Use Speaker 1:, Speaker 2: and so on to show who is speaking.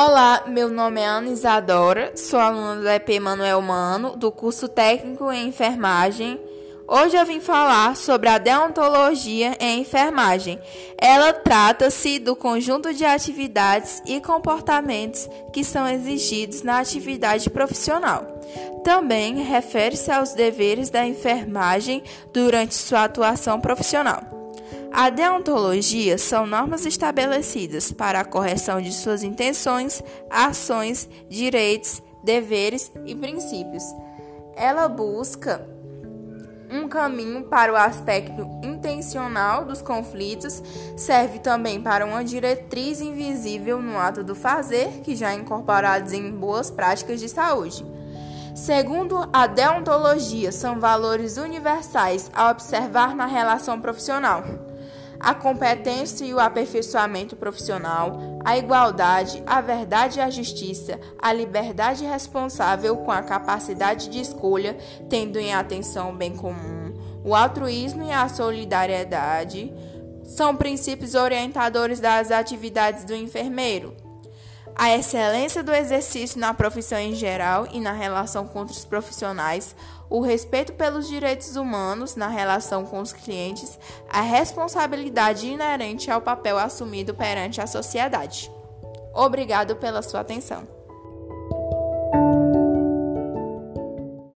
Speaker 1: Olá, meu nome é Ana Isadora, sou aluna do EP Manuel Mano, do curso técnico em enfermagem. Hoje eu vim falar sobre a deontologia em enfermagem. Ela trata-se do conjunto de atividades e comportamentos que são exigidos na atividade profissional. Também refere-se aos deveres da enfermagem durante sua atuação profissional. A deontologia são normas estabelecidas para a correção de suas intenções, ações, direitos, deveres e princípios. Ela busca um caminho para o aspecto intencional dos conflitos, serve também para uma diretriz invisível no ato do fazer, que já é incorporados em boas práticas de saúde. Segundo a deontologia, são valores universais a observar na relação profissional a competência e o aperfeiçoamento profissional, a igualdade, a verdade e a justiça, a liberdade responsável com a capacidade de escolha, tendo em atenção o bem comum, o altruísmo e a solidariedade, são princípios orientadores das atividades do enfermeiro. A excelência do exercício na profissão em geral e na relação com outros profissionais, o respeito pelos direitos humanos na relação com os clientes, a responsabilidade inerente ao papel assumido perante a sociedade. Obrigado pela sua atenção.